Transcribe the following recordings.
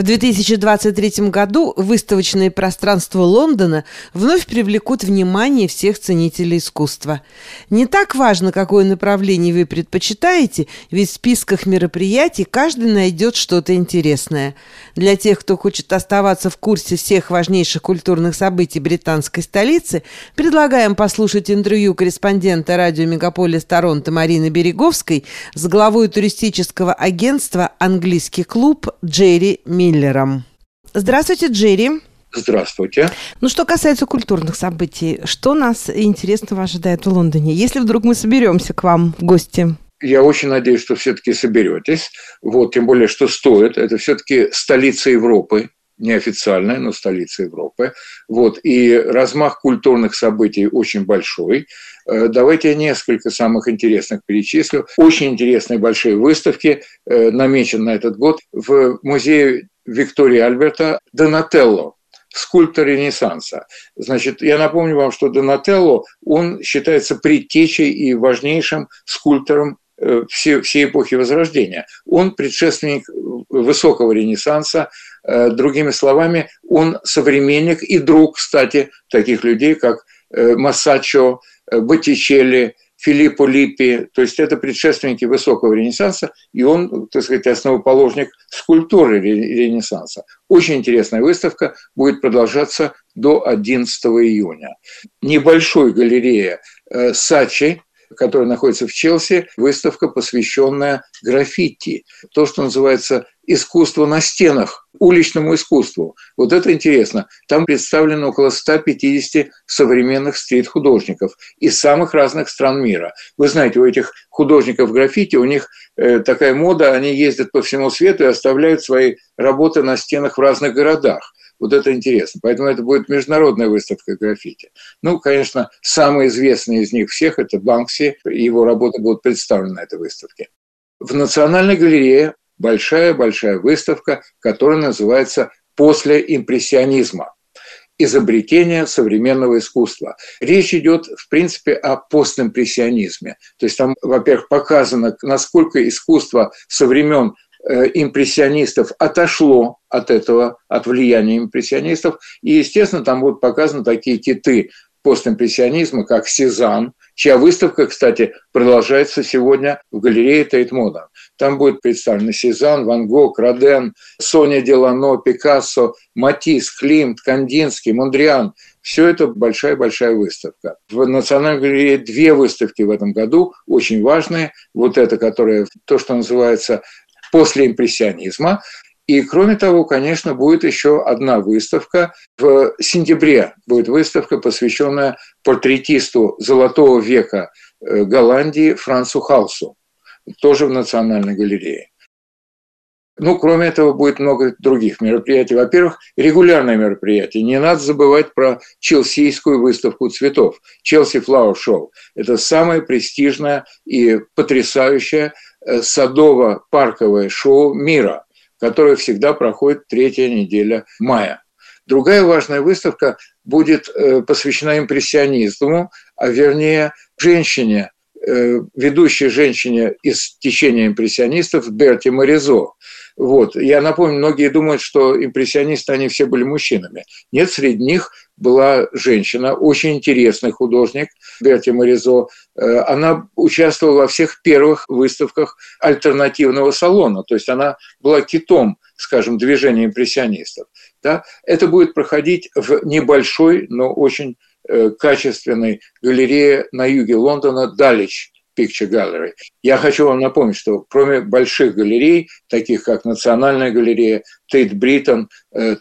В 2023 году выставочные пространства Лондона вновь привлекут внимание всех ценителей искусства. Не так важно, какое направление вы предпочитаете, ведь в списках мероприятий каждый найдет что-то интересное. Для тех, кто хочет оставаться в курсе всех важнейших культурных событий британской столицы, предлагаем послушать интервью корреспондента радио «Мегаполис Торонто» Марины Береговской с главой туристического агентства «Английский клуб» Джерри Миль. Миллером. Здравствуйте, Джерри. Здравствуйте. Ну, что касается культурных событий, что нас интересного ожидает в Лондоне, если вдруг мы соберемся к вам в гости? Я очень надеюсь, что все-таки соберетесь. Вот, тем более, что стоит. Это все-таки столица Европы, неофициальная, но столица Европы. Вот, и размах культурных событий очень большой. Э, давайте я несколько самых интересных перечислю. Очень интересные большие выставки э, намечены на этот год в музее Виктории Альберта Донателло, скульптор Ренессанса. Значит, я напомню вам, что Донателло, он считается предтечей и важнейшим скульптором э, всей, всей эпохи Возрождения. Он предшественник высокого Ренессанса, э, другими словами, он современник и друг, кстати, таких людей, как э, Массачо, Боттичелли, Филиппо Липпи, то есть это предшественники высокого Ренессанса, и он, так сказать, основоположник скульптуры Ренессанса. Очень интересная выставка, будет продолжаться до 11 июня. Небольшой галерея э, Сачи, которая находится в Челси, выставка, посвященная граффити. То, что называется искусство на стенах, уличному искусству. Вот это интересно. Там представлено около 150 современных стрит-художников из самых разных стран мира. Вы знаете, у этих художников граффити, у них э, такая мода, они ездят по всему свету и оставляют свои работы на стенах в разных городах. Вот это интересно. Поэтому это будет международная выставка граффити. Ну, конечно, самый известный из них всех – это Банкси. Его работы будут представлены на этой выставке. В Национальной галерее большая-большая выставка, которая называется «После импрессионизма» изобретение современного искусства. Речь идет, в принципе, о постимпрессионизме. То есть там, во-первых, показано, насколько искусство со времен импрессионистов отошло от этого, от влияния импрессионистов. И, естественно, там будут показаны такие киты постимпрессионизма, как Сезанн, чья выставка, кстати, продолжается сегодня в галерее Тейт Модерн. Там будет представлен Сезанн, Ван Гог, Роден, Соня Делано, Пикассо, Матис, Климт, Кандинский, Мондриан. Все это большая-большая выставка. В Национальной галерее две выставки в этом году, очень важные. Вот это, которое, то, что называется после импрессионизма. И кроме того, конечно, будет еще одна выставка. В сентябре будет выставка, посвященная портретисту золотого века э, Голландии Францу Халсу, тоже в Национальной галерее. Ну, кроме этого, будет много других мероприятий. Во-первых, регулярные мероприятия. Не надо забывать про челсийскую выставку цветов. Челси Flower Show. Это самое престижное и потрясающее э, садово-парковое шоу мира – которая всегда проходит третья неделя мая. Другая важная выставка будет э, посвящена импрессионизму, а вернее женщине, э, ведущей женщине из течения импрессионистов Берти Моризо. Вот. Я напомню, многие думают, что импрессионисты, они все были мужчинами. Нет, среди них была женщина, очень интересный художник, Берти Моризо. Э, она участвовала во всех первых выставках альтернативного салона, то есть она была китом, скажем, движения импрессионистов. Да? Это будет проходить в небольшой, но очень э, качественной галерее на юге Лондона Dulwich Picture Gallery. Я хочу вам напомнить, что кроме больших галерей, таких как Национальная галерея, Тейт Бритен,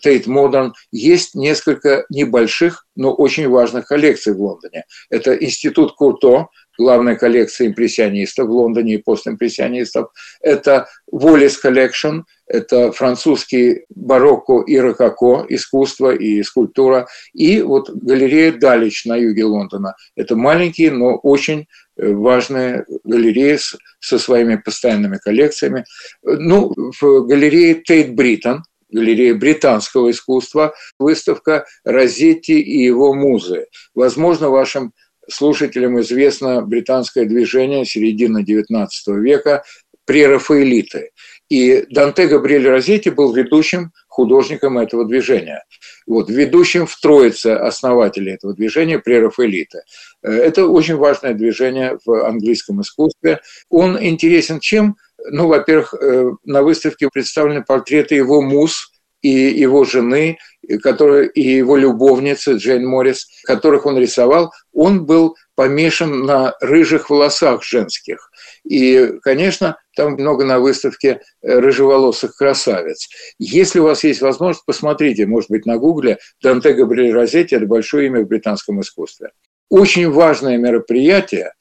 Тейт Модерн, есть несколько небольших, но очень важных коллекций в Лондоне. Это Институт Курто, главная коллекция импрессионистов в Лондоне и постимпрессионистов. Это Wallace Collection, это французский барокко и рококо, искусство и скульптура. И вот галерея Далич на юге Лондона. Это маленькие, но очень э, важная галерея со своими постоянными коллекциями. Ну, в галерее Тейт Бритен, галерея британского искусства, выставка Россетти и его музы. Возможно, вашим слушателям известно британское движение середины XIX века прерафаэлиты. И Данте Габриэль Россетти был ведущим художником этого движения. Вот, ведущим в троице основателей этого движения прерафаэлита. Э, это очень важное движение в английском искусстве. Он интересен чем? Ну, во-первых, э, на выставке представлены портреты его муз и его жены, которая, и его любовницы Джейн Моррис, которых он рисовал. Он был помешан на рыжих волосах женских. И, конечно, там много на выставке э, рыжеволосых красавиц. Если у вас есть возможность, посмотрите, может быть, на гугле Данте Габриэль Розетти – это большое имя в британском искусстве. Очень важное мероприятие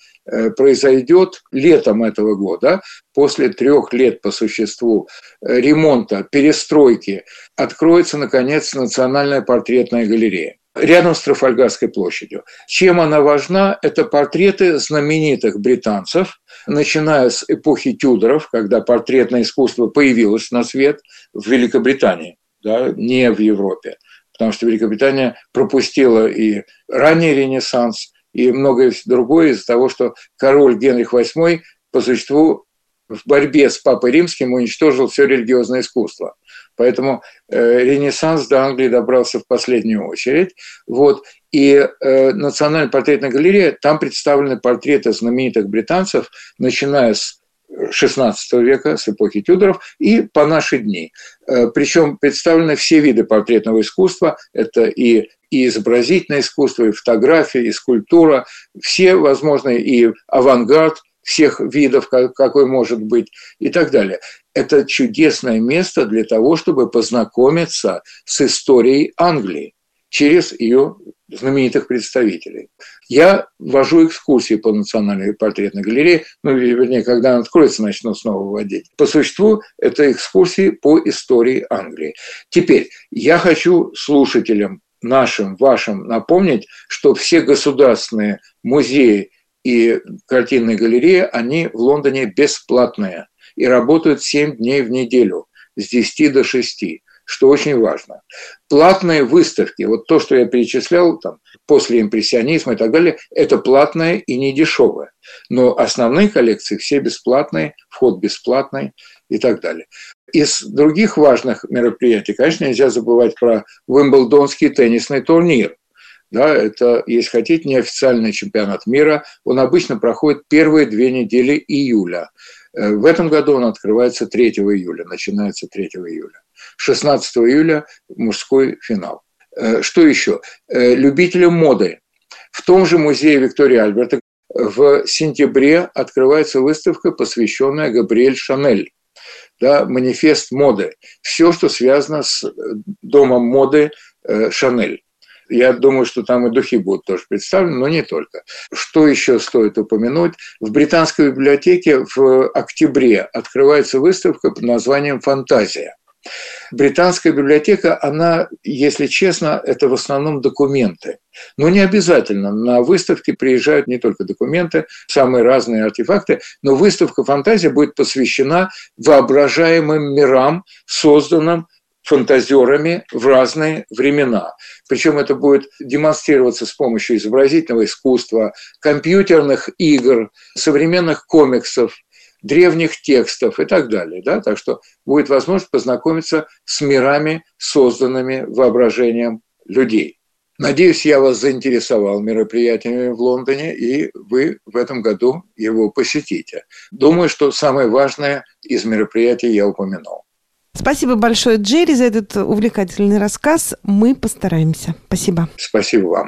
произойдет летом этого года, после трех лет по существу э, ремонта, перестройки, откроется, наконец, Национальная портретная галерея рядом с Трафальгарской площадью. Чем она важна? Это портреты знаменитых британцев, начиная с эпохи Тюдоров, когда портретное искусство появилось на свет в Великобритании, да, не в Европе. Потому что Великобритания пропустила и ранний Ренессанс, и многое другое из-за того, что король Генрих VIII по существу в борьбе с Папой Римским уничтожил все религиозное искусство. Поэтому э, Ренессанс до Англии добрался в последнюю очередь. Вот. И э, Национальная портретная галерея, там представлены портреты знаменитых британцев, начиная с XVI века, с эпохи Тюдоров, и по наши дни. Э, причем представлены все виды портретного искусства. Это и и изобразительное искусство, и фотография, и скульптура, все возможные, и авангард, всех видов, какой может быть, и так далее. Это чудесное место для того, чтобы познакомиться с историей Англии через ее знаменитых представителей. Я вожу экскурсии по Национальной портретной галерее, ну, вернее, когда она откроется, начну снова вводить. По существу, это экскурсии по истории Англии. Теперь, я хочу слушателям нашим, вашим напомнить, что все государственные музеи и картинные галереи, они в Лондоне бесплатные и работают 7 дней в неделю с 10 до 6 что очень важно. Платные выставки, вот то, что я перечислял там, после импрессионизма и так далее, это платное и не дешевое. Но основные коллекции все бесплатные, вход бесплатный и так далее. Из других важных мероприятий, конечно, нельзя забывать про Уимблдонский теннисный турнир – да, это, если хотите, неофициальный чемпионат мира. Он обычно проходит первые две недели июля. Э, в этом году он открывается 3 июля, начинается 3 июля. 16 июля мужской финал. Э, что еще? Э, любителям моды. В том же музее Виктории Альберта в сентябре открывается выставка, посвященная Габриэль Шанель. Да, манифест моды. Все, что связано с домом моды Шанель. Я думаю, что там и духи будут тоже представлены, но не только. Что еще стоит упомянуть? В Британской библиотеке в октябре открывается выставка под названием «Фантазия». Британская библиотека, она, если честно, это в основном документы. Но не обязательно. На выставке приезжают не только документы, самые разные артефакты, но выставка «Фантазия» будет посвящена воображаемым мирам, созданным фантазерами в разные времена. Причем это будет демонстрироваться с помощью изобразительного искусства, компьютерных игр, современных комиксов, древних текстов и так далее. Да? Так что будет возможность познакомиться с мирами, созданными воображением людей. Надеюсь, я вас заинтересовал мероприятиями в Лондоне, и вы в этом году его посетите. Думаю, что самое важное из мероприятий я упомянул. Спасибо большое, Джерри, за этот увлекательный рассказ. Мы постараемся. Спасибо. Спасибо вам.